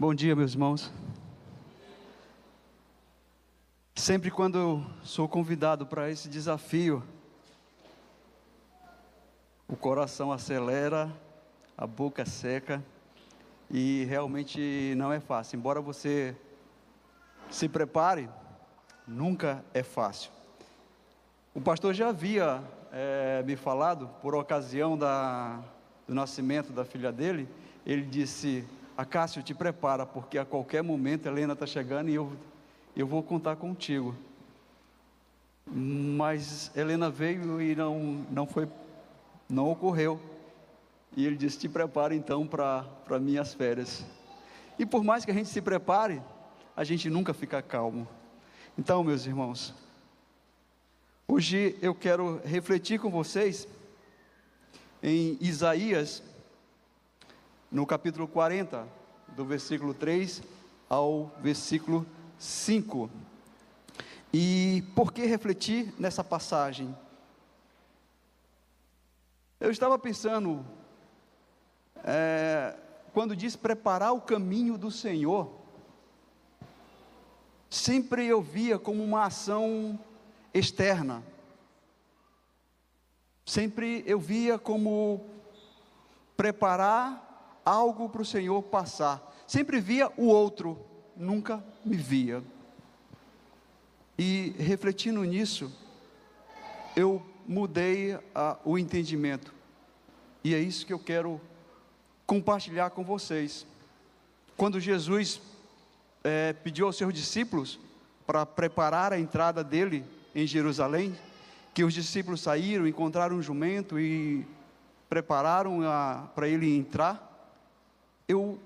Bom dia, meus irmãos. Sempre quando eu sou convidado para esse desafio, o coração acelera, a boca seca e realmente não é fácil. Embora você se prepare, nunca é fácil. O pastor já havia é, me falado, por ocasião da, do nascimento da filha dele, ele disse: Acácio, te prepara, porque a qualquer momento Helena está chegando e eu, eu vou contar contigo. Mas Helena veio e não, não foi, não ocorreu. E ele disse: Te prepara então para minhas férias. E por mais que a gente se prepare, a gente nunca fica calmo. Então, meus irmãos, hoje eu quero refletir com vocês em Isaías no capítulo 40, do versículo 3 ao versículo 5. E por que refletir nessa passagem? Eu estava pensando, é, quando diz preparar o caminho do Senhor, sempre eu via como uma ação externa, sempre eu via como preparar algo para o Senhor passar. Sempre via o outro, nunca me via. E refletindo nisso, eu mudei a, o entendimento. E é isso que eu quero compartilhar com vocês. Quando Jesus é, pediu aos seus discípulos para preparar a entrada dele em Jerusalém, que os discípulos saíram, encontraram um jumento e prepararam para ele entrar eu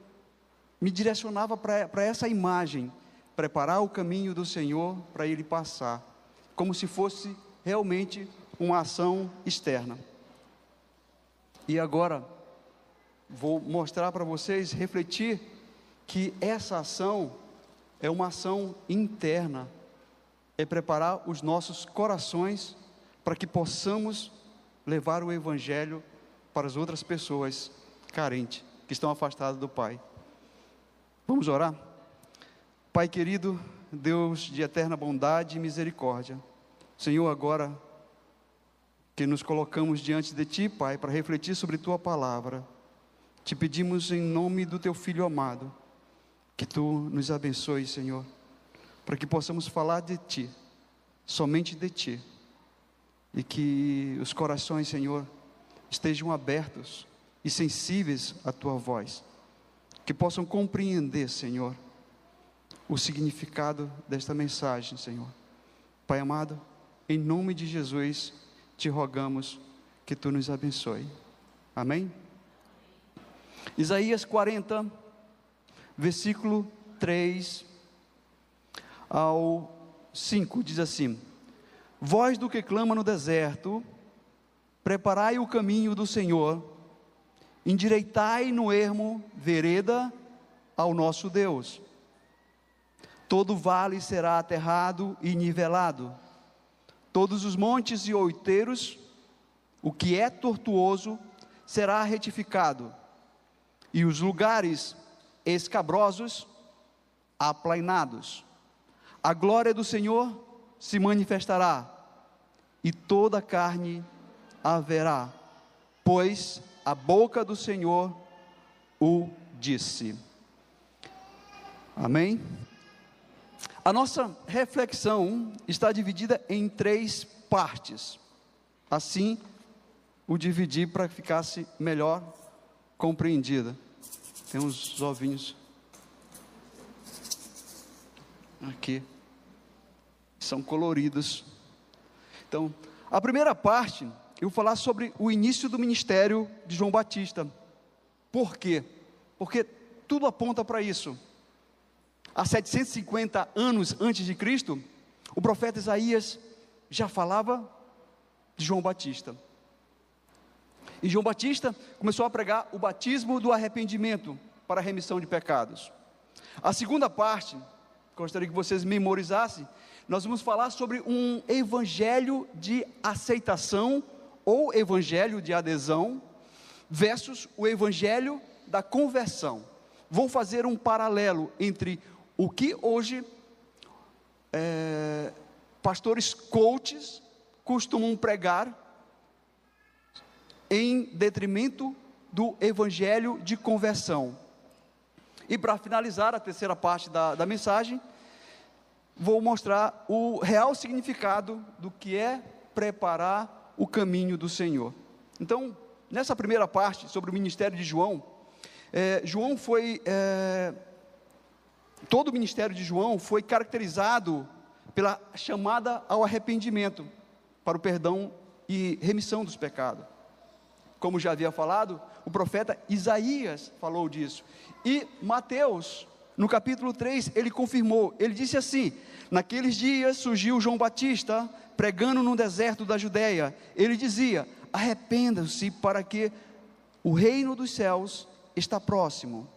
me direcionava para essa imagem, preparar o caminho do Senhor para ele passar, como se fosse realmente uma ação externa. E agora, vou mostrar para vocês, refletir, que essa ação é uma ação interna, é preparar os nossos corações para que possamos levar o Evangelho para as outras pessoas carentes que estão afastados do Pai. Vamos orar? Pai querido, Deus de eterna bondade e misericórdia, Senhor, agora que nos colocamos diante de Ti, Pai, para refletir sobre Tua palavra, te pedimos em nome do Teu Filho amado, que Tu nos abençoe, Senhor, para que possamos falar de Ti, somente de Ti, e que os corações, Senhor, estejam abertos e sensíveis à tua voz, que possam compreender, Senhor, o significado desta mensagem, Senhor. Pai amado, em nome de Jesus, te rogamos que tu nos abençoe. Amém? Isaías 40, versículo 3 ao 5 diz assim: Voz do que clama no deserto, preparai o caminho do Senhor endireitai no ermo vereda ao nosso Deus. Todo vale será aterrado e nivelado, todos os montes e outeiros, o que é tortuoso, será retificado, e os lugares escabrosos aplainados. A glória do Senhor se manifestará, e toda carne haverá, pois a boca do Senhor o disse. Amém? A nossa reflexão está dividida em três partes. Assim, o dividi para que ficasse melhor compreendida. Tem uns ovinhos aqui, são coloridos. Então, a primeira parte eu vou falar sobre o início do ministério de João Batista. Por quê? Porque tudo aponta para isso. Há 750 anos antes de Cristo, o profeta Isaías já falava de João Batista. E João Batista começou a pregar o batismo do arrependimento para a remissão de pecados. A segunda parte, gostaria que vocês memorizassem, nós vamos falar sobre um evangelho de aceitação ou evangelho de adesão versus o evangelho da conversão. vou fazer um paralelo entre o que hoje é, pastores coaches costumam pregar em detrimento do evangelho de conversão. E para finalizar a terceira parte da, da mensagem, vou mostrar o real significado do que é preparar o caminho do Senhor. Então, nessa primeira parte sobre o ministério de João, é, João foi. É, todo o ministério de João foi caracterizado pela chamada ao arrependimento, para o perdão e remissão dos pecados. Como já havia falado, o profeta Isaías falou disso. E Mateus, no capítulo 3, ele confirmou. Ele disse assim: Naqueles dias surgiu João Batista pregando no deserto da Judéia. Ele dizia: Arrependam-se para que o reino dos céus está próximo.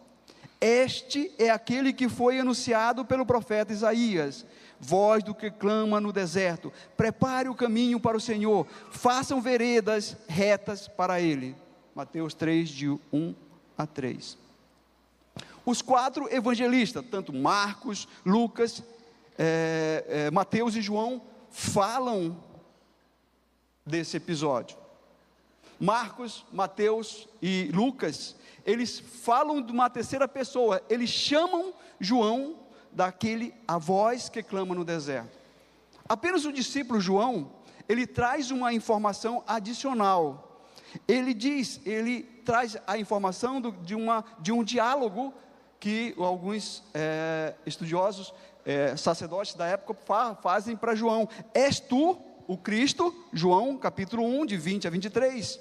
Este é aquele que foi anunciado pelo profeta Isaías voz do que clama no deserto: prepare o caminho para o Senhor, façam veredas retas para Ele. Mateus 3, de 1 a 3. Os quatro evangelistas, tanto Marcos, Lucas, é, é, Mateus e João, falam desse episódio. Marcos, Mateus e Lucas, eles falam de uma terceira pessoa, eles chamam João daquele a voz que clama no deserto. Apenas o discípulo João, ele traz uma informação adicional. Ele diz, ele traz a informação do, de, uma, de um diálogo que alguns é, estudiosos, é, sacerdotes da época fa, fazem para João. És tu o Cristo? João capítulo 1, de 20 a 23.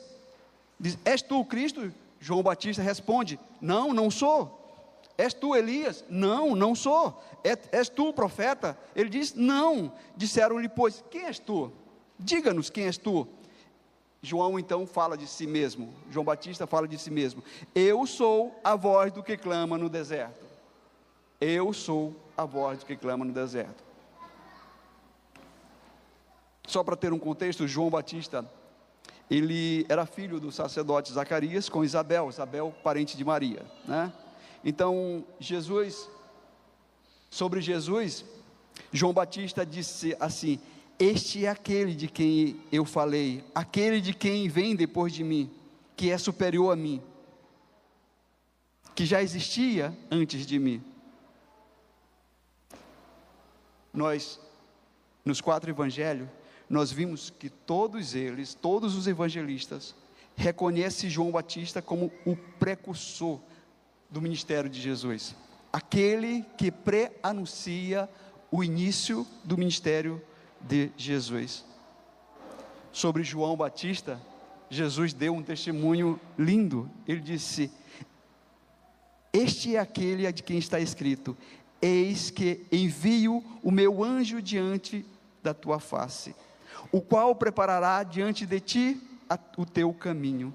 Diz, És tu o Cristo? João Batista responde: Não, não sou. És tu Elias? Não, não sou. É, és tu o profeta? Ele diz: Não. Disseram-lhe, pois, quem és tu? Diga-nos quem és tu. João então fala de si mesmo. João Batista fala de si mesmo. Eu sou a voz do que clama no deserto. Eu sou a voz que clama no deserto. Só para ter um contexto, João Batista, ele era filho do sacerdote Zacarias com Isabel, Isabel parente de Maria, né? Então, Jesus, sobre Jesus, João Batista disse assim: Este é aquele de quem eu falei, aquele de quem vem depois de mim, que é superior a mim, que já existia antes de mim. Nós, nos quatro evangelhos, nós vimos que todos eles, todos os evangelistas, reconhecem João Batista como o precursor do ministério de Jesus, aquele que pré-anuncia o início do ministério de Jesus. Sobre João Batista, Jesus deu um testemunho lindo. Ele disse: Este é aquele de quem está escrito: Eis que envio o meu anjo diante da tua face, o qual preparará diante de ti a, o teu caminho.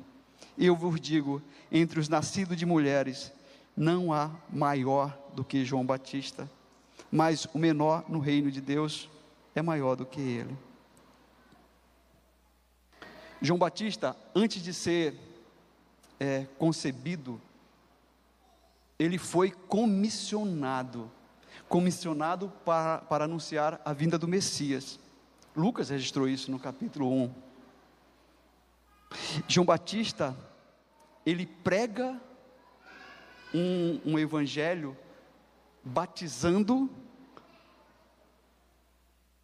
Eu vos digo: entre os nascidos de mulheres, não há maior do que João Batista, mas o menor no reino de Deus é maior do que ele. João Batista, antes de ser é, concebido, ele foi comissionado comissionado para, para anunciar a vinda do Messias. Lucas registrou isso no capítulo 1. João Batista, ele prega um, um evangelho batizando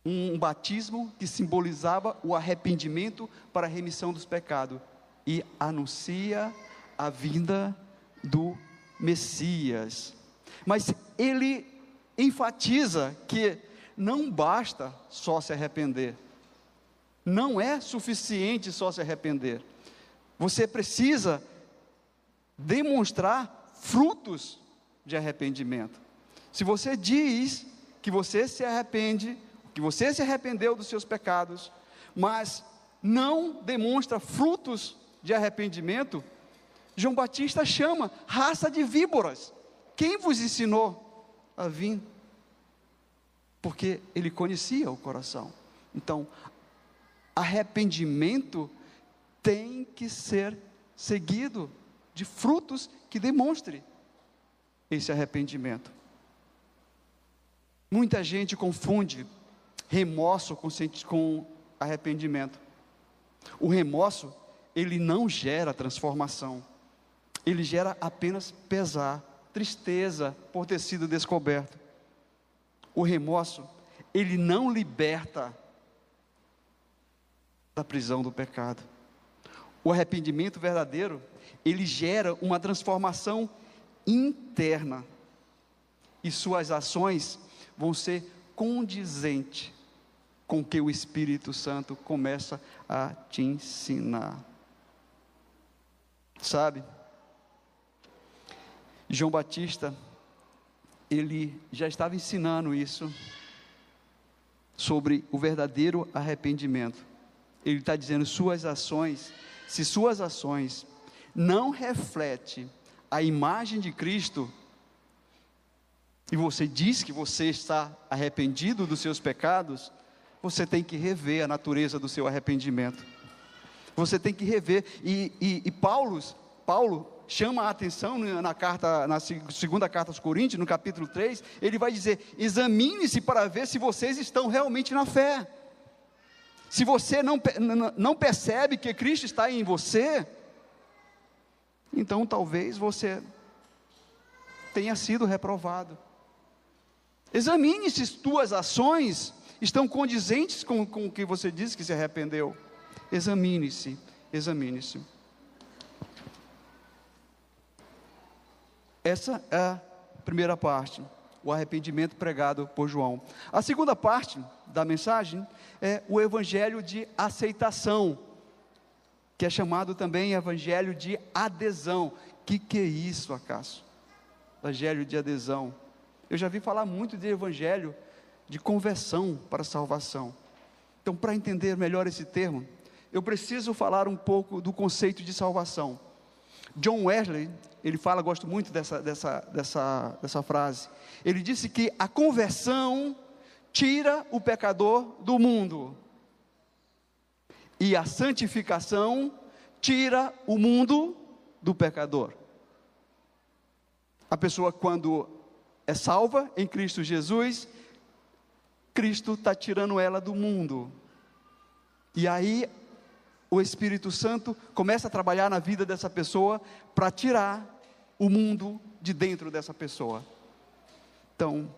um batismo que simbolizava o arrependimento para a remissão dos pecados e anuncia a vinda do Messias. Mas ele enfatiza que não basta só se arrepender. Não é suficiente só se arrepender. Você precisa demonstrar frutos de arrependimento. Se você diz que você se arrepende, que você se arrependeu dos seus pecados, mas não demonstra frutos de arrependimento, João Batista chama raça de víboras. Quem vos ensinou a vir? Porque ele conhecia o coração. Então, arrependimento tem que ser seguido de frutos que demonstre esse arrependimento. Muita gente confunde remorso com, com arrependimento. O remorso, ele não gera transformação, ele gera apenas pesar, tristeza por ter sido descoberto. O remorso, ele não liberta da prisão do pecado. O arrependimento verdadeiro, ele gera uma transformação interna. E suas ações vão ser condizentes com que o Espírito Santo começa a te ensinar. Sabe? João Batista, ele já estava ensinando isso sobre o verdadeiro arrependimento. Ele está dizendo: suas ações, se suas ações não refletem a imagem de Cristo, e você diz que você está arrependido dos seus pecados, você tem que rever a natureza do seu arrependimento. Você tem que rever. E, e, e Paulo, Paulo chama a atenção na carta, na segunda carta aos Coríntios, no capítulo 3, ele vai dizer: examine-se para ver se vocês estão realmente na fé. Se você não, não percebe que Cristo está em você, então talvez você tenha sido reprovado. Examine se tuas ações estão condizentes com, com o que você disse que se arrependeu. Examine-se, examine-se. Essa é a primeira parte, o arrependimento pregado por João. A segunda parte da mensagem é o evangelho de aceitação, que é chamado também evangelho de adesão. Que, que é isso, acaso? Evangelho de adesão. Eu já vi falar muito de evangelho de conversão para salvação. Então, para entender melhor esse termo, eu preciso falar um pouco do conceito de salvação. John Wesley, ele fala, gosto muito dessa, dessa, dessa, dessa frase. Ele disse que a conversão tira o pecador do mundo, e a santificação tira o mundo do pecador. A pessoa, quando é salva em Cristo Jesus, Cristo está tirando ela do mundo. E aí, o Espírito Santo começa a trabalhar na vida dessa pessoa para tirar o mundo de dentro dessa pessoa. Então,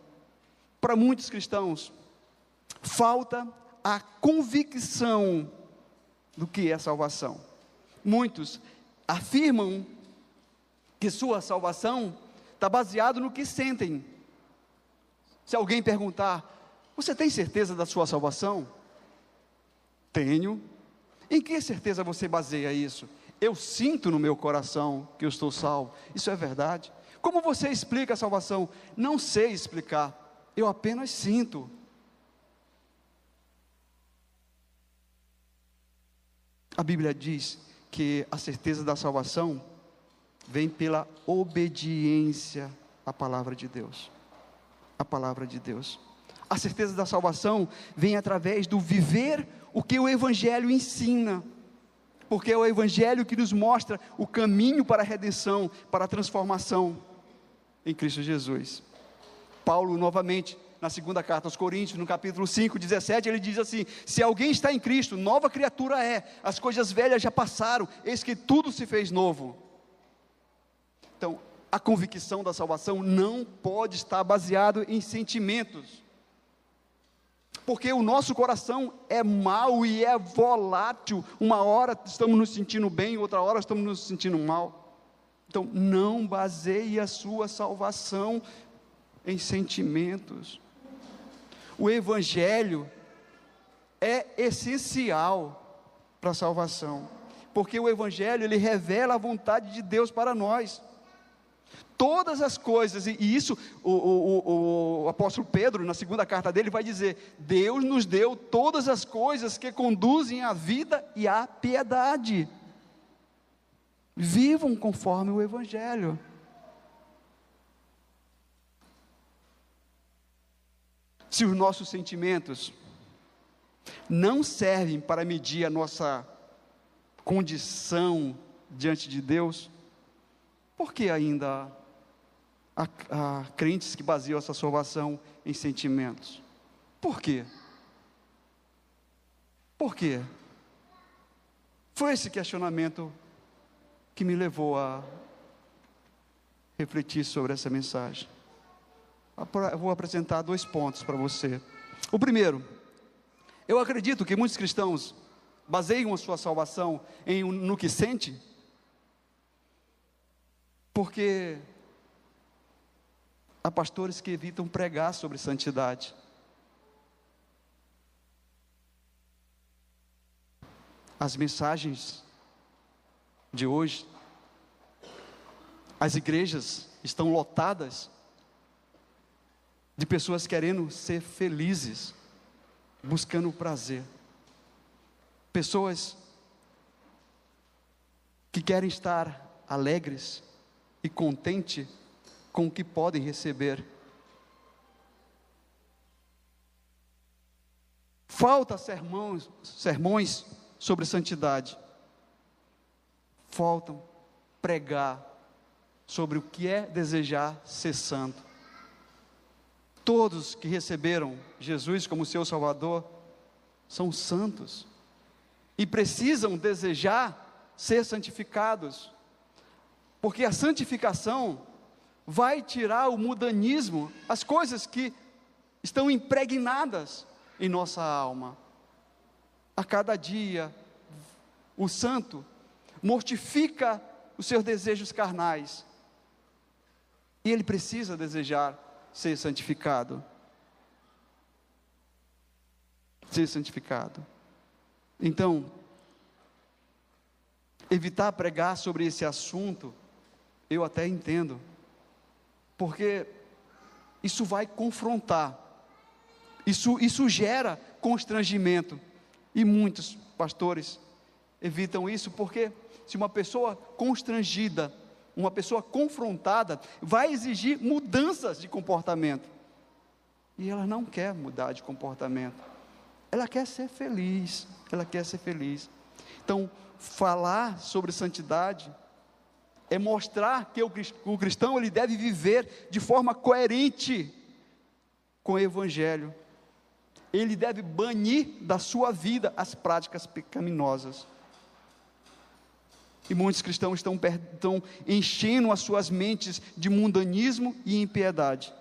para muitos cristãos, falta a convicção do que é salvação. Muitos afirmam que sua salvação está baseado no que sentem. Se alguém perguntar, você tem certeza da sua salvação? Tenho. Em que certeza você baseia isso? Eu sinto no meu coração que eu estou salvo. Isso é verdade. Como você explica a salvação? Não sei explicar. Eu apenas sinto. A Bíblia diz que a certeza da salvação vem pela obediência à palavra de Deus. A palavra de Deus. A certeza da salvação vem através do viver o que o Evangelho ensina, porque é o Evangelho que nos mostra o caminho para a redenção, para a transformação em Cristo Jesus. Paulo, novamente, na segunda carta aos Coríntios, no capítulo 5, 17, ele diz assim: Se alguém está em Cristo, nova criatura é, as coisas velhas já passaram, eis que tudo se fez novo. Então, a convicção da salvação não pode estar baseado em sentimentos. Porque o nosso coração é mau e é volátil. Uma hora estamos nos sentindo bem, outra hora estamos nos sentindo mal. Então, não baseie a sua salvação em sentimentos. O Evangelho é essencial para a salvação, porque o Evangelho ele revela a vontade de Deus para nós todas as coisas, e, isso o, o, o, apóstolo Pedro, na segunda carta dele, vai dizer: Deus nos deu todas as coisas que conduzem à vida e à piedade. Vivam conforme o Evangelho. Se os nossos sentimentos não servem para medir a nossa condição diante de Deus, por que ainda a, a crentes que baseiam essa salvação em sentimentos. Por quê? Por quê? Foi esse questionamento que me levou a refletir sobre essa mensagem. Eu vou apresentar dois pontos para você. O primeiro, eu acredito que muitos cristãos baseiam a sua salvação em, no que sente, porque há pastores que evitam pregar sobre santidade. As mensagens de hoje, as igrejas estão lotadas de pessoas querendo ser felizes, buscando o prazer. Pessoas que querem estar alegres e contentes com o que podem receber. Falta sermões, sermões sobre santidade. Faltam pregar sobre o que é desejar ser santo. Todos que receberam Jesus como seu Salvador são santos e precisam desejar ser santificados, porque a santificação vai tirar o mudanismo, as coisas que estão impregnadas em nossa alma. A cada dia, o santo mortifica os seus desejos carnais, e ele precisa desejar ser santificado. Ser santificado. Então, evitar pregar sobre esse assunto, eu até entendo, porque isso vai confrontar, isso, isso gera constrangimento, e muitos pastores evitam isso, porque se uma pessoa constrangida, uma pessoa confrontada, vai exigir mudanças de comportamento, e ela não quer mudar de comportamento, ela quer ser feliz, ela quer ser feliz. Então, falar sobre santidade é mostrar que o cristão ele deve viver de forma coerente com o evangelho. Ele deve banir da sua vida as práticas pecaminosas. E muitos cristãos estão, estão enchendo as suas mentes de mundanismo e impiedade.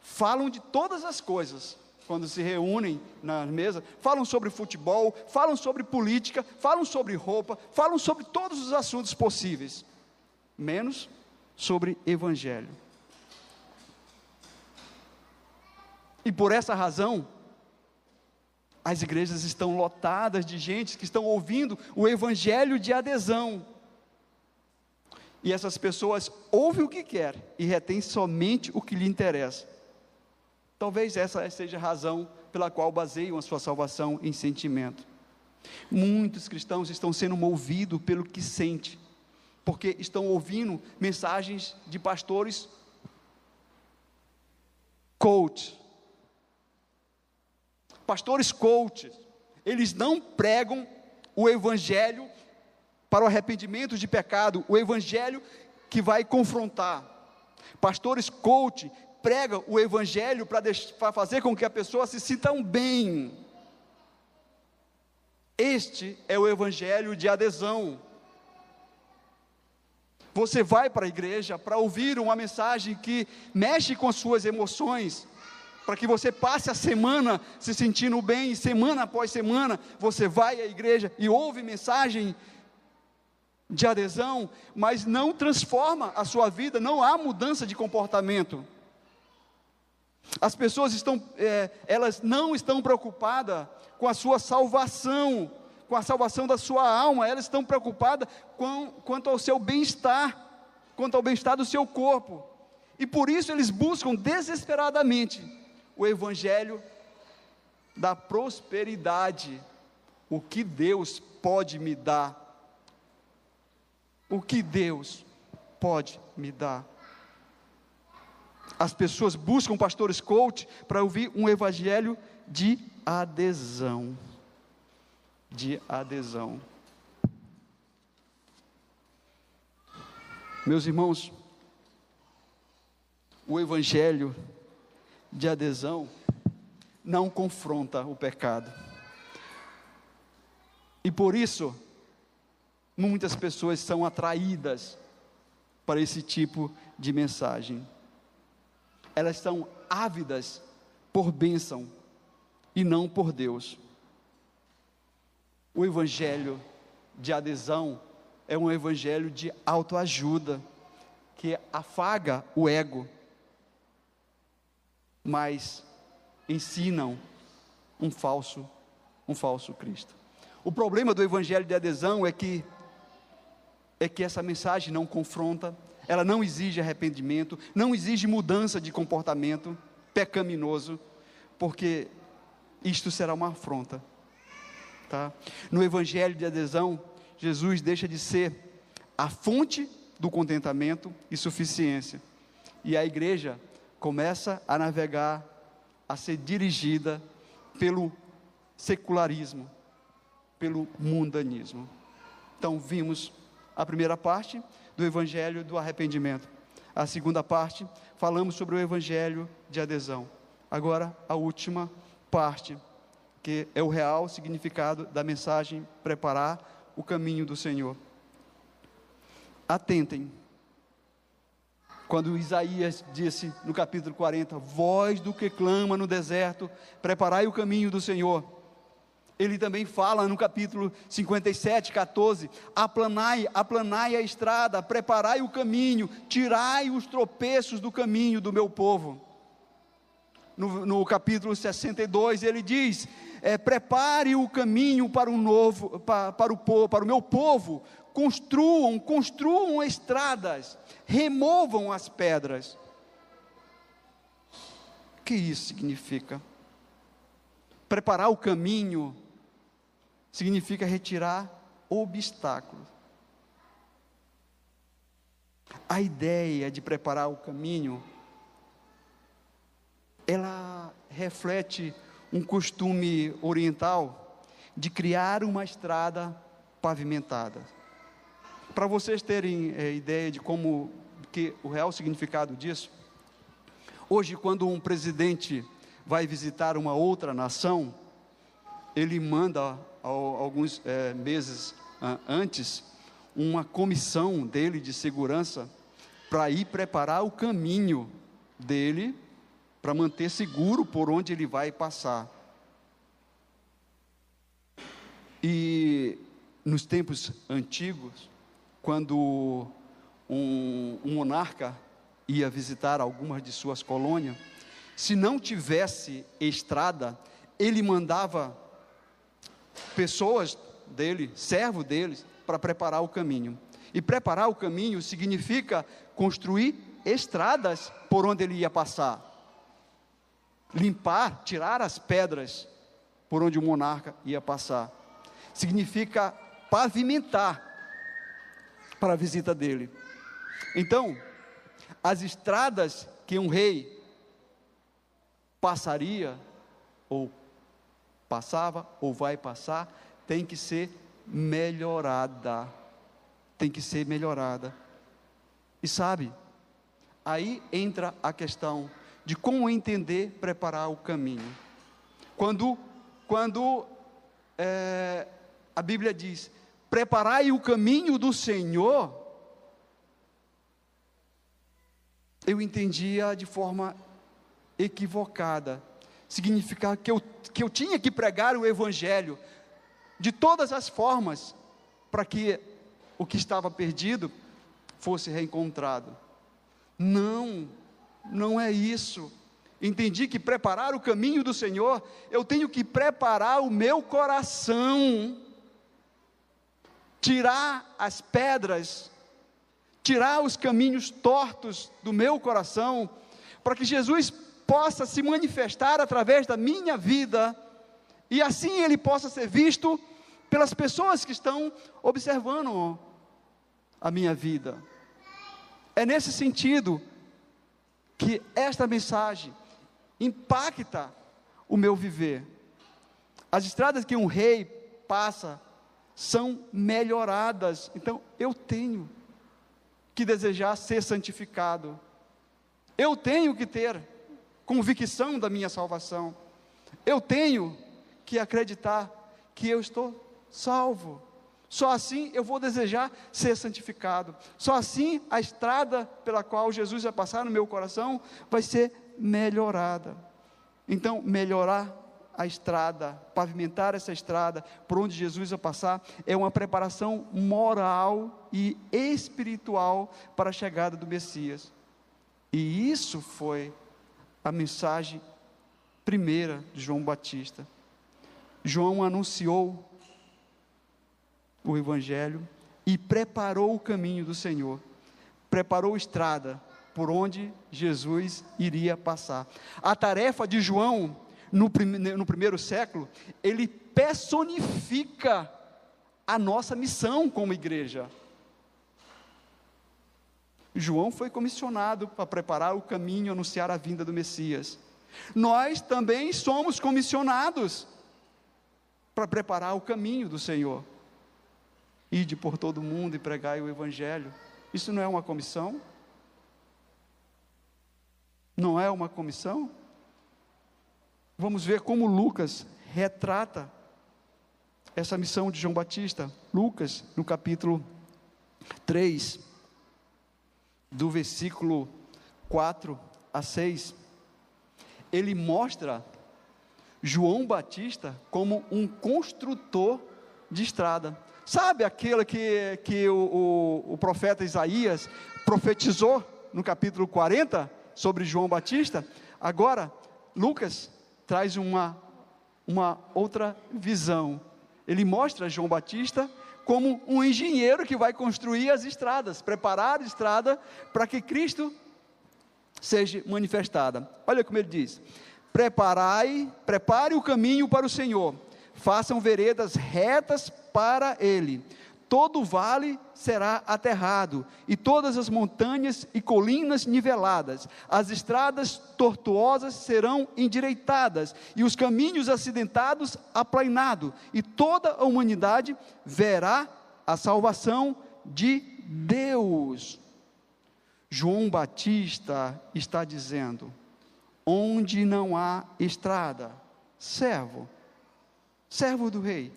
Falam de todas as coisas, quando se reúnem na mesa, falam sobre futebol, falam sobre política, falam sobre roupa, falam sobre todos os assuntos possíveis menos sobre evangelho. E por essa razão, as igrejas estão lotadas de gente que estão ouvindo o evangelho de adesão. E essas pessoas ouvem o que quer e retêm somente o que lhe interessa. Talvez essa seja a razão pela qual baseiam a sua salvação em sentimento. Muitos cristãos estão sendo movidos pelo que sente, porque estão ouvindo mensagens de pastores coach. Pastores coach, eles não pregam o evangelho para o arrependimento de pecado, o evangelho que vai confrontar. Pastores coach pregam o evangelho para fazer com que a pessoa se sinta bem. Este é o evangelho de adesão. Você vai para a igreja para ouvir uma mensagem que mexe com as suas emoções, para que você passe a semana se sentindo bem, semana após semana você vai à igreja e ouve mensagem de adesão, mas não transforma a sua vida, não há mudança de comportamento. As pessoas estão, é, elas não estão preocupadas com a sua salvação, com a salvação da sua alma, elas estão preocupadas com, quanto ao seu bem-estar, quanto ao bem-estar do seu corpo. E por isso eles buscam desesperadamente o evangelho da prosperidade. O que Deus pode me dar? O que Deus pode me dar? As pessoas buscam pastores coach para ouvir um evangelho de adesão de adesão. Meus irmãos, o evangelho de adesão não confronta o pecado. E por isso, muitas pessoas são atraídas para esse tipo de mensagem. Elas são ávidas por bênção e não por Deus. O evangelho de adesão é um evangelho de autoajuda, que afaga o ego, mas ensinam um falso, um falso Cristo. O problema do evangelho de adesão é que é que essa mensagem não confronta, ela não exige arrependimento, não exige mudança de comportamento pecaminoso, porque isto será uma afronta. Tá? No evangelho de adesão, Jesus deixa de ser a fonte do contentamento e suficiência. E a igreja começa a navegar, a ser dirigida pelo secularismo, pelo mundanismo. Então, vimos a primeira parte do evangelho do arrependimento. A segunda parte, falamos sobre o evangelho de adesão. Agora, a última parte, que é o real significado da mensagem preparar o caminho do Senhor. Atentem. Quando Isaías disse no capítulo 40: Voz do que clama no deserto, preparai o caminho do Senhor ele também fala no capítulo 57, 14: aplanai, aplanai a estrada, preparai o caminho, tirai os tropeços do caminho do meu povo. No, no capítulo 62, ele diz: é, prepare o caminho para o novo, para, para, o, para o meu povo, construam, construam estradas, removam as pedras. O que isso significa? Preparar o caminho significa retirar obstáculos. A ideia de preparar o caminho, ela reflete um costume oriental de criar uma estrada pavimentada. Para vocês terem é, ideia de como que o real significado disso, hoje quando um presidente vai visitar uma outra nação, ele manda alguns é, meses antes uma comissão dele de segurança para ir preparar o caminho dele para manter seguro por onde ele vai passar. E nos tempos antigos, quando um, um monarca ia visitar algumas de suas colônias, se não tivesse estrada, ele mandava pessoas dele, servo deles, para preparar o caminho. E preparar o caminho significa construir estradas por onde ele ia passar. Limpar, tirar as pedras por onde o monarca ia passar. Significa pavimentar para a visita dele. Então, as estradas que um rei passaria ou passava ou vai passar, tem que ser melhorada. Tem que ser melhorada. E sabe, aí entra a questão de como entender, preparar o caminho. Quando, quando é, a Bíblia diz: preparai o caminho do Senhor, eu entendia de forma equivocada significava que eu, que eu tinha que pregar o Evangelho de todas as formas, para que o que estava perdido fosse reencontrado. Não, não é isso. Entendi que preparar o caminho do Senhor, eu tenho que preparar o meu coração, tirar as pedras, tirar os caminhos tortos do meu coração, para que Jesus possa se manifestar através da minha vida e assim ele possa ser visto pelas pessoas que estão observando a minha vida. É nesse sentido que esta mensagem impacta o meu viver. As estradas que um rei passa são melhoradas, então eu tenho que desejar ser santificado Eu tenho que ter convicção da minha salvação. Eu tenho que acreditar que eu estou salvo. Só assim eu vou desejar ser santificado. Só assim a estrada pela qual Jesus vai passar no meu coração vai ser melhorada. Então, melhorar a estrada, pavimentar essa estrada por onde Jesus vai passar, é uma preparação moral e espiritual para a chegada do Messias. E isso foi a mensagem primeira de João Batista. João anunciou o Evangelho e preparou o caminho do Senhor, preparou estrada por onde Jesus iria passar. A tarefa de João, no, no primeiro século, ele personifica a nossa missão como igreja. João foi comissionado para preparar o caminho, anunciar a vinda do Messias. Nós também somos comissionados para preparar o caminho do Senhor. Ide por todo mundo e pregai o Evangelho. Isso não é uma comissão? Não é uma comissão? Vamos ver como Lucas retrata essa missão de João Batista. Lucas, no capítulo 3, do versículo 4 a 6, ele mostra João Batista como um construtor de estrada. Sabe aquilo que, que o, o, o profeta Isaías profetizou no capítulo 40? sobre João Batista, agora Lucas traz uma, uma outra visão. Ele mostra João Batista como um engenheiro que vai construir as estradas, preparar a estrada para que Cristo seja manifestada. Olha como ele diz: Preparai, prepare o caminho para o Senhor, façam veredas retas para ele todo vale será aterrado, e todas as montanhas e colinas niveladas, as estradas tortuosas serão endireitadas, e os caminhos acidentados aplainados, e toda a humanidade verá a salvação de Deus. João Batista está dizendo: onde não há estrada, servo, servo do rei,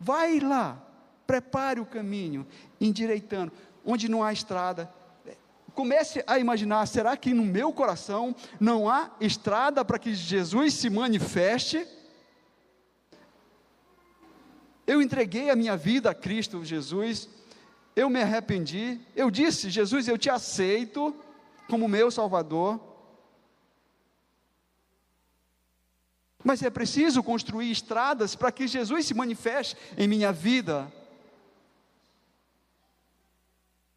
vai lá prepare o caminho, endireitando, onde não há estrada. Comece a imaginar: será que no meu coração não há estrada para que Jesus se manifeste? Eu entreguei a minha vida a Cristo Jesus, eu me arrependi, eu disse: Jesus, eu te aceito como meu Salvador. Mas é preciso construir estradas para que Jesus se manifeste em minha vida.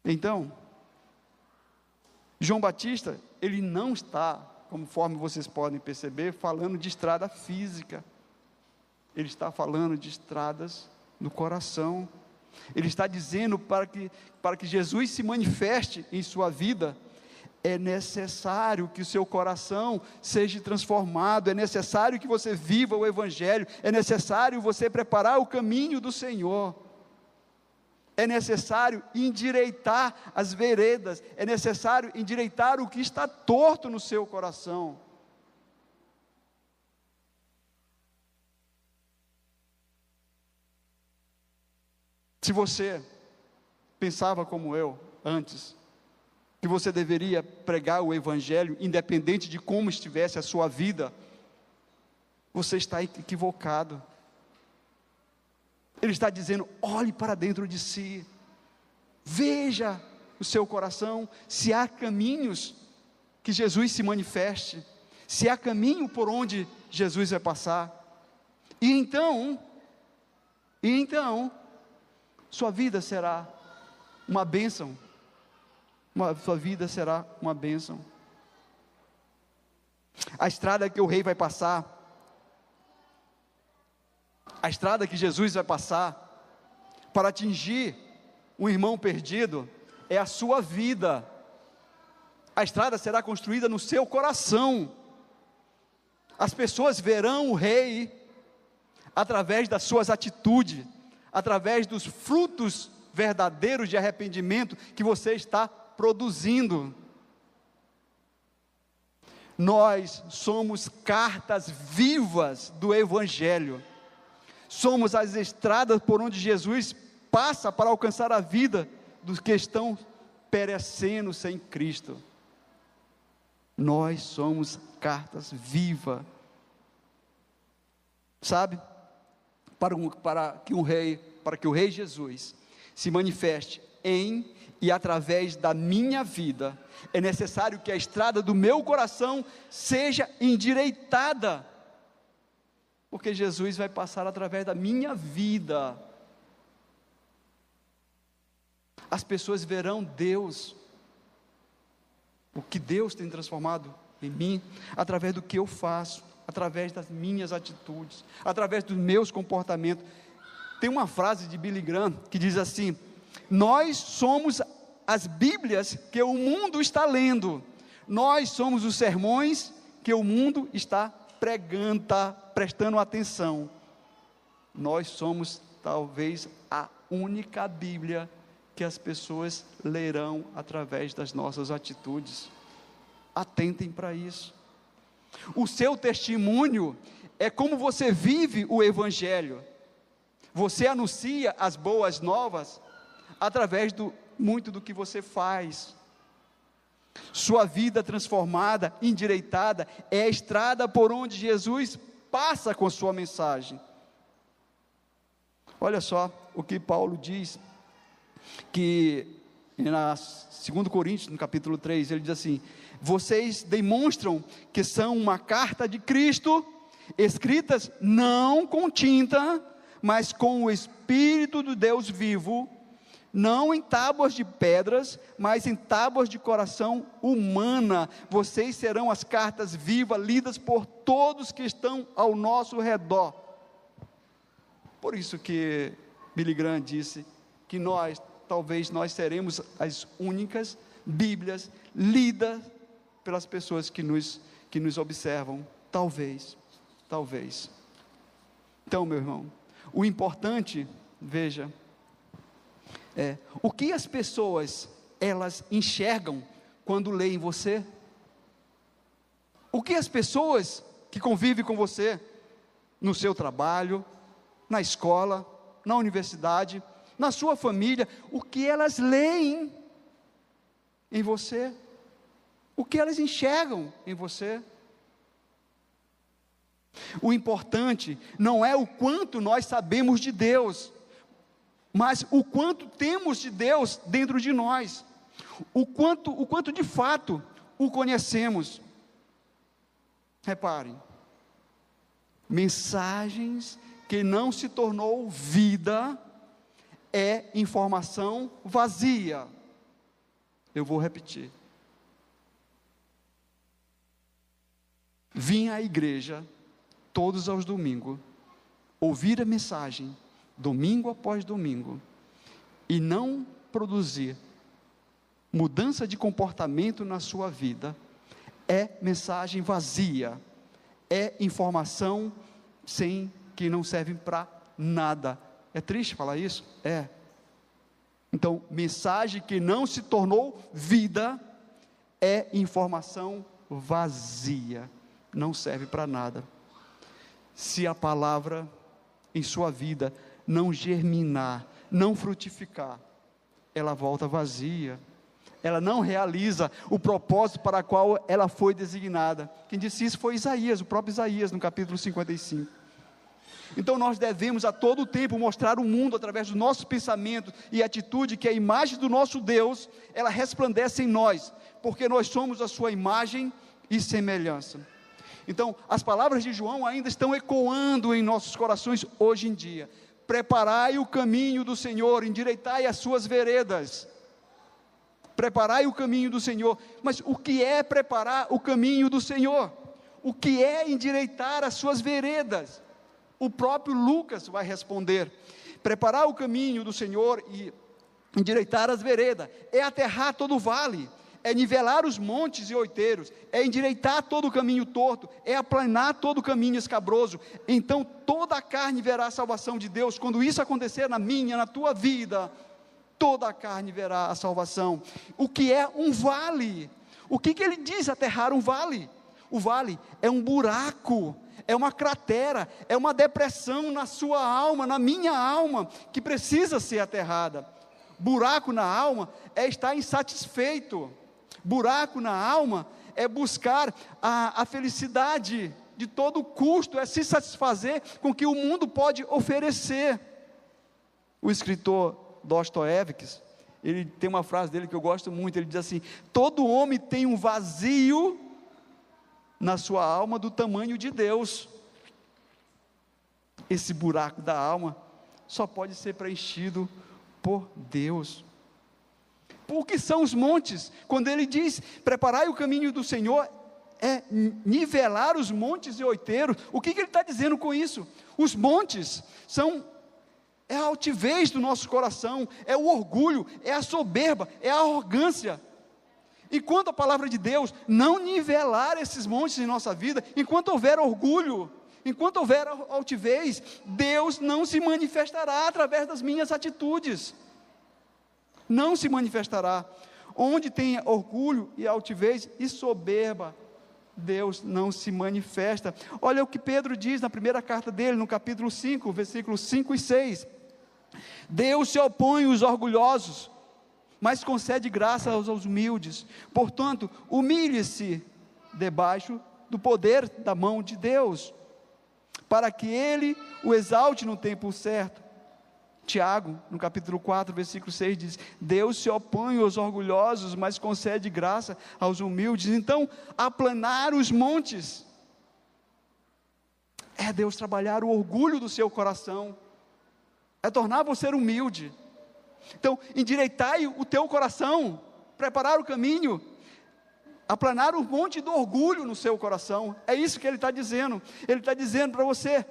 Então, João Batista, ele não está, conforme vocês podem perceber, falando de estrada física. Ele está falando de estradas no coração. Ele está dizendo para que, para que Jesus se manifeste em sua vida, é necessário que o seu coração seja transformado, é necessário que você viva o Evangelho, é necessário você preparar o caminho do Senhor é necessário endireitar as veredas, é necessário endireitar o que está torto no seu coração. Se você pensava como eu antes, que você deveria pregar o Evangelho, independente de como estivesse a sua vida, você está equivocado. Ele está dizendo: olhe para dentro de si, veja o seu coração, se há caminhos que Jesus se manifeste, se há caminho por onde Jesus vai passar. E então, e então, sua vida será uma bênção. Uma, sua vida será uma bênção. A estrada que o rei vai passar a estrada que Jesus vai passar para atingir um irmão perdido é a sua vida. A estrada será construída no seu coração. As pessoas verão o rei através das suas atitudes, através dos frutos verdadeiros de arrependimento que você está produzindo. Nós somos cartas vivas do Evangelho. Somos as estradas por onde Jesus passa para alcançar a vida dos que estão perecendo sem Cristo. Nós somos cartas vivas. Sabe? Para, um, para que o rei, para que o rei Jesus se manifeste em e através da minha vida, é necessário que a estrada do meu coração seja endireitada, porque Jesus vai passar através da minha vida. As pessoas verão Deus, o que Deus tem transformado em mim, através do que eu faço, através das minhas atitudes, através dos meus comportamentos. Tem uma frase de Billy Graham que diz assim: Nós somos as Bíblias que o mundo está lendo. Nós somos os sermões que o mundo está pregando, está prestando atenção. Nós somos talvez a única Bíblia que as pessoas lerão através das nossas atitudes. Atentem para isso. O seu testemunho é como você vive o Evangelho. Você anuncia as boas novas através do muito do que você faz. Sua vida transformada, endireitada, é a estrada por onde Jesus passa com sua mensagem. Olha só o que Paulo diz, que na 2 Coríntios, no capítulo 3, ele diz assim: Vocês demonstram que são uma carta de Cristo, escritas não com tinta, mas com o Espírito do Deus vivo, não em tábuas de pedras, mas em tábuas de coração humana. Vocês serão as cartas vivas, lidas por todos que estão ao nosso redor. Por isso que Billy Graham disse que nós, talvez nós seremos as únicas Bíblias lidas pelas pessoas que nos, que nos observam. Talvez, talvez. Então, meu irmão, o importante, veja, é, o que as pessoas elas enxergam quando leem você? O que as pessoas que convivem com você no seu trabalho, na escola, na universidade, na sua família, o que elas leem em você? O que elas enxergam em você? O importante não é o quanto nós sabemos de Deus, mas o quanto temos de Deus dentro de nós, o quanto, o quanto de fato o conhecemos. Reparem, mensagens que não se tornou vida é informação vazia. Eu vou repetir. Vim à igreja todos aos domingos, ouvir a mensagem domingo após domingo, e não produzir mudança de comportamento na sua vida, é mensagem vazia, é informação sem que não serve para nada. É triste falar isso? É. Então, mensagem que não se tornou vida é informação vazia, não serve para nada. Se a palavra em sua vida não germinar, não frutificar, ela volta vazia. Ela não realiza o propósito para o qual ela foi designada. Quem disse isso foi Isaías, o próprio Isaías, no capítulo 55. Então nós devemos a todo tempo mostrar o mundo através do nosso pensamento e atitude que a imagem do nosso Deus, ela resplandece em nós, porque nós somos a sua imagem e semelhança. Então, as palavras de João ainda estão ecoando em nossos corações hoje em dia preparai o caminho do Senhor, endireitai as suas veredas. Preparai o caminho do Senhor. Mas o que é preparar o caminho do Senhor? O que é endireitar as suas veredas? O próprio Lucas vai responder: preparar o caminho do Senhor e endireitar as veredas, é aterrar todo o vale, é nivelar os montes e oiteiros, é endireitar todo o caminho torto, é aplanar todo o caminho escabroso. Então toda a carne verá a salvação de Deus. Quando isso acontecer na minha, na tua vida, toda a carne verá a salvação. O que é um vale? O que, que ele diz aterrar um vale? O vale é um buraco, é uma cratera, é uma depressão na sua alma, na minha alma, que precisa ser aterrada. Buraco na alma é estar insatisfeito. Buraco na alma é buscar a, a felicidade de todo custo, é se satisfazer com o que o mundo pode oferecer. O escritor Dostoiévski, ele tem uma frase dele que eu gosto muito, ele diz assim: todo homem tem um vazio na sua alma do tamanho de Deus. Esse buraco da alma só pode ser preenchido por Deus. O que são os montes? Quando ele diz: preparai o caminho do Senhor, é nivelar os montes e oiteiros. O que, que ele está dizendo com isso? Os montes são é a altivez do nosso coração, é o orgulho, é a soberba, é a arrogância. Enquanto a palavra de Deus não nivelar esses montes em nossa vida, enquanto houver orgulho, enquanto houver altivez, Deus não se manifestará através das minhas atitudes. Não se manifestará. Onde tem orgulho e altivez e soberba, Deus não se manifesta. Olha o que Pedro diz na primeira carta dele, no capítulo 5, versículos 5 e 6. Deus se opõe aos orgulhosos, mas concede graça aos humildes. Portanto, humilhe-se debaixo do poder da mão de Deus, para que ele o exalte no tempo certo. Tiago, no capítulo 4, versículo 6, diz: Deus se opõe aos orgulhosos, mas concede graça aos humildes. Então, aplanar os montes é Deus trabalhar o orgulho do seu coração é tornar você humilde. Então, endireitai o teu coração, preparar o caminho, aplanar o monte do orgulho no seu coração. É isso que ele está dizendo. Ele está dizendo para você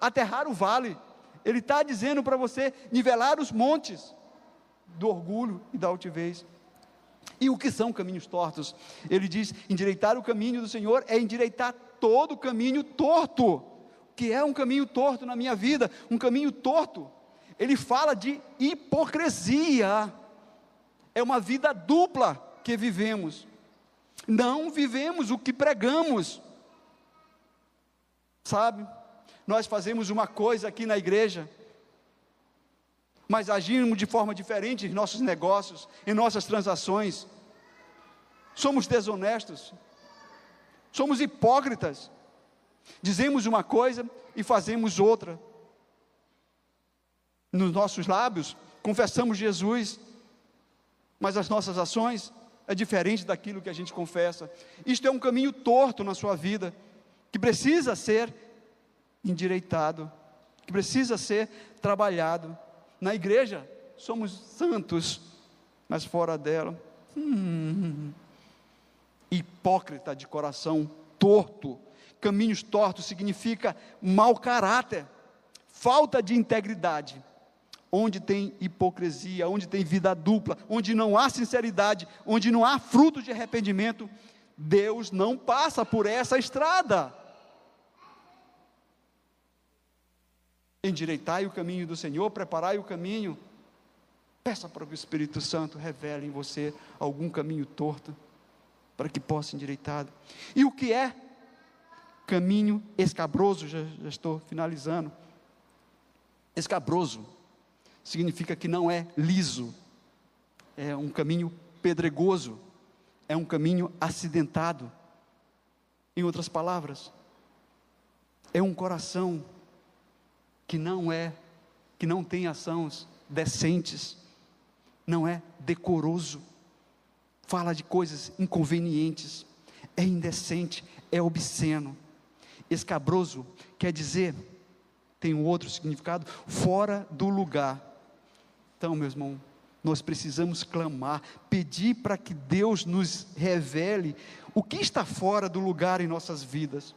aterrar o vale. Ele está dizendo para você nivelar os montes do orgulho e da altivez. E o que são caminhos tortos? Ele diz: endireitar o caminho do Senhor é endireitar todo o caminho torto. Que é um caminho torto na minha vida? Um caminho torto ele fala de hipocrisia. É uma vida dupla que vivemos. Não vivemos o que pregamos. Sabe? Nós fazemos uma coisa aqui na igreja, mas agimos de forma diferente em nossos negócios, em nossas transações. Somos desonestos. Somos hipócritas. Dizemos uma coisa e fazemos outra nos nossos lábios, confessamos Jesus, mas as nossas ações é diferente daquilo que a gente confessa. Isto é um caminho torto na sua vida, que precisa ser endireitado, que precisa ser trabalhado. Na igreja, somos santos, mas fora dela, hum, hipócrita de coração torto. Caminhos tortos significa mau caráter, falta de integridade onde tem hipocrisia, onde tem vida dupla, onde não há sinceridade, onde não há fruto de arrependimento, Deus não passa por essa estrada. Endireitai o caminho do Senhor, preparai o caminho. Peça para que o Espírito Santo revele em você algum caminho torto, para que possa endireitado. E o que é caminho escabroso? Já, já estou finalizando. Escabroso significa que não é liso, é um caminho pedregoso, é um caminho acidentado. Em outras palavras, é um coração que não é, que não tem ações decentes, não é decoroso, fala de coisas inconvenientes, é indecente, é obsceno. Escabroso quer dizer, tem um outro significado, fora do lugar então, meu irmão, nós precisamos clamar, pedir para que Deus nos revele o que está fora do lugar em nossas vidas.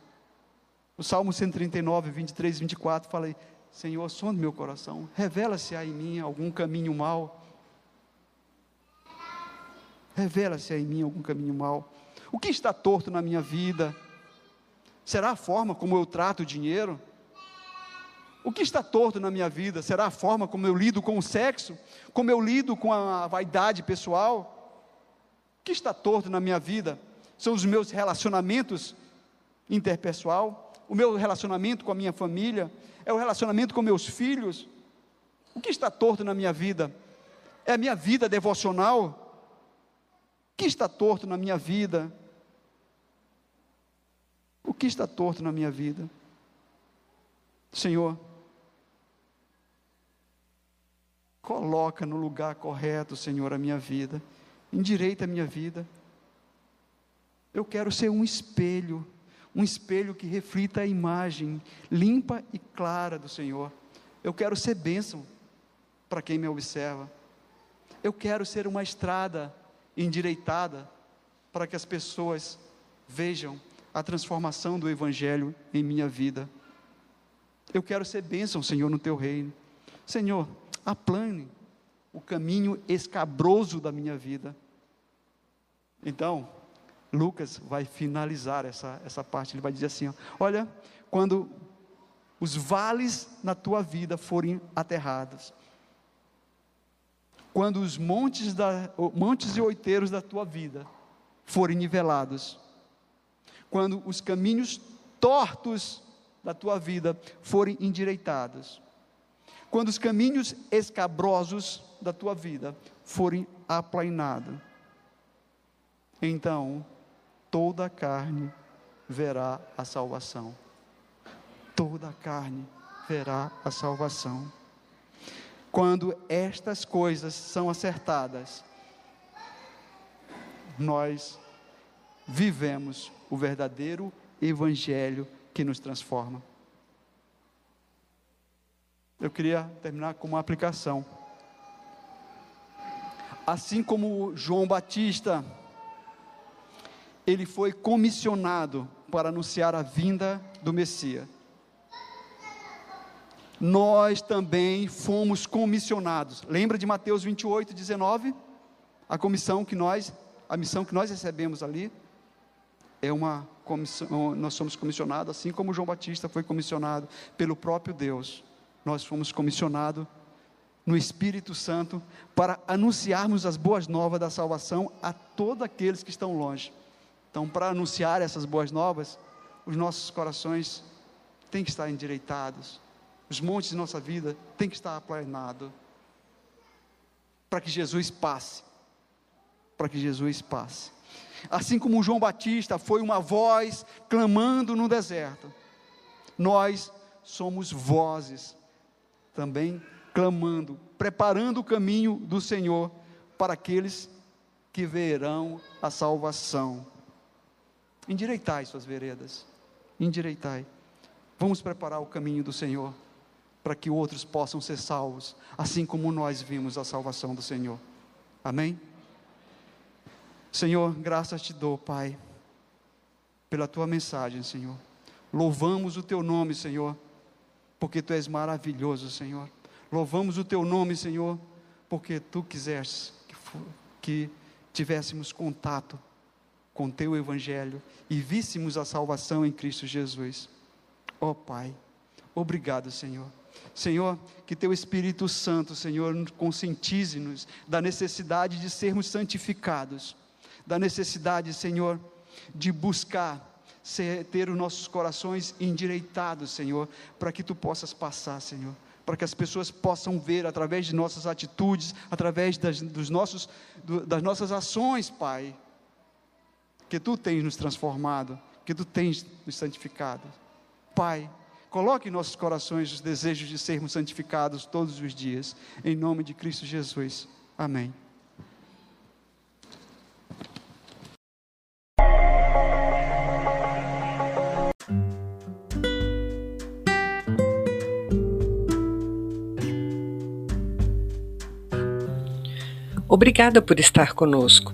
O Salmo 139, 23 e 24 fala: Senhor, som do meu coração, revela-se aí em mim algum caminho mal. Revela-se aí em mim algum caminho mal. O que está torto na minha vida? Será a forma como eu trato o dinheiro? O que está torto na minha vida? Será a forma como eu lido com o sexo? Como eu lido com a vaidade pessoal? O que está torto na minha vida? São os meus relacionamentos interpessoal, o meu relacionamento com a minha família, é o relacionamento com meus filhos. O que está torto na minha vida? É a minha vida devocional? O que está torto na minha vida? O que está torto na minha vida? Senhor, coloca no lugar correto, Senhor, a minha vida, endireita a minha vida. Eu quero ser um espelho, um espelho que reflita a imagem limpa e clara do Senhor. Eu quero ser bênção para quem me observa. Eu quero ser uma estrada endireitada para que as pessoas vejam a transformação do Evangelho em minha vida. Eu quero ser bênção, Senhor, no teu reino. Senhor, aplane o caminho escabroso da minha vida. Então, Lucas vai finalizar essa, essa parte. Ele vai dizer assim: ó, Olha, quando os vales na tua vida forem aterrados, quando os montes, da, montes e oiteiros da tua vida forem nivelados, quando os caminhos tortos da tua vida forem endireitados, quando os caminhos escabrosos da tua vida forem aplainados, então toda a carne verá a salvação. Toda a carne verá a salvação. Quando estas coisas são acertadas, nós vivemos o verdadeiro evangelho que nos transforma. Eu queria terminar com uma aplicação. Assim como João Batista, ele foi comissionado para anunciar a vinda do Messias. Nós também fomos comissionados. Lembra de Mateus 28, 19? A comissão que nós, a missão que nós recebemos ali é uma comissão, nós somos comissionados, assim como João Batista foi comissionado pelo próprio Deus. Nós fomos comissionados no Espírito Santo para anunciarmos as boas novas da salvação a todos aqueles que estão longe. Então, para anunciar essas boas novas, os nossos corações têm que estar endireitados, os montes de nossa vida têm que estar aplanados, para que Jesus passe, para que Jesus passe. Assim como João Batista foi uma voz clamando no deserto, nós somos vozes também clamando, preparando o caminho do Senhor para aqueles que verão a salvação. Endireitai suas veredas, endireitai. Vamos preparar o caminho do Senhor para que outros possam ser salvos, assim como nós vimos a salvação do Senhor. Amém? Senhor, graças te dou, Pai, pela tua mensagem, Senhor. Louvamos o teu nome, Senhor, porque tu és maravilhoso, Senhor. Louvamos o teu nome, Senhor, porque tu quiseste que, que tivéssemos contato com teu evangelho e víssemos a salvação em Cristo Jesus. Ó oh, Pai, obrigado, Senhor. Senhor, que teu Espírito Santo, Senhor, conscientize-nos da necessidade de sermos santificados da necessidade, Senhor, de buscar ser, ter os nossos corações endireitados, Senhor, para que tu possas passar, Senhor, para que as pessoas possam ver através de nossas atitudes, através das, dos nossos, do, das nossas ações, Pai, que tu tens nos transformado, que tu tens nos santificado. Pai, coloque em nossos corações os desejos de sermos santificados todos os dias, em nome de Cristo Jesus. Amém. Obrigada por estar conosco.